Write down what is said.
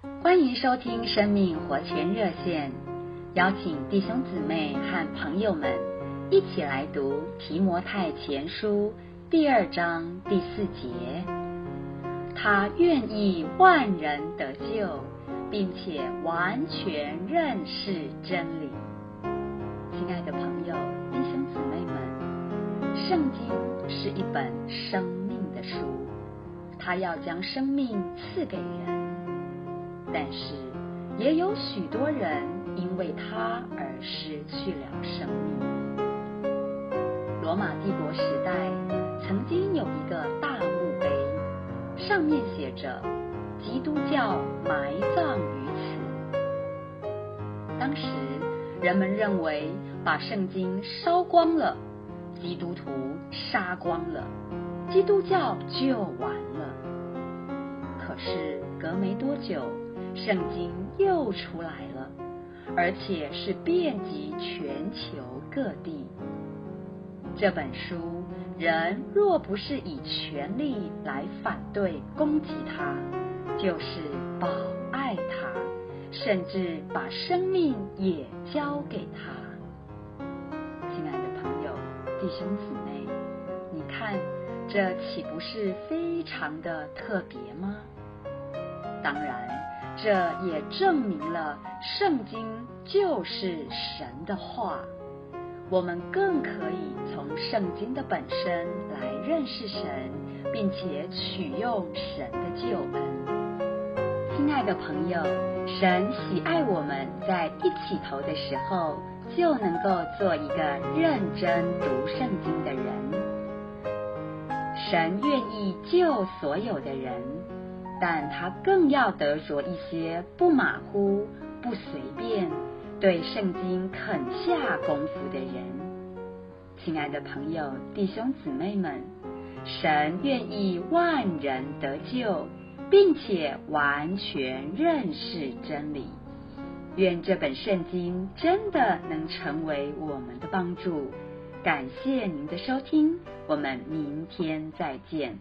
欢迎收听生命活泉热线，邀请弟兄姊妹和朋友们一起来读提摩太前书第二章第四节。他愿意万人得救，并且完全认识真理。亲爱的朋友、弟兄姊妹们，圣经是一本生命的书，它要将生命赐给人。但是，也有许多人因为他而失去了生命。罗马帝国时代曾经有一个大墓碑，上面写着“基督教埋葬于此”。当时人们认为，把圣经烧光了，基督徒杀光了，基督教就完了。可是隔没多久，圣经又出来了，而且是遍及全球各地。这本书，人若不是以权力来反对、攻击它，就是保爱它，甚至把生命也交给它。亲爱的朋友、弟兄姊妹，你看，这岂不是非常的特别吗？当然。这也证明了圣经就是神的话，我们更可以从圣经的本身来认识神，并且取用神的救恩。亲爱的朋友，神喜爱我们在一起头的时候就能够做一个认真读圣经的人。神愿意救所有的人。但他更要得着一些不马虎、不随便、对圣经肯下功夫的人。亲爱的朋友、弟兄姊妹们，神愿意万人得救，并且完全认识真理。愿这本圣经真的能成为我们的帮助。感谢您的收听，我们明天再见。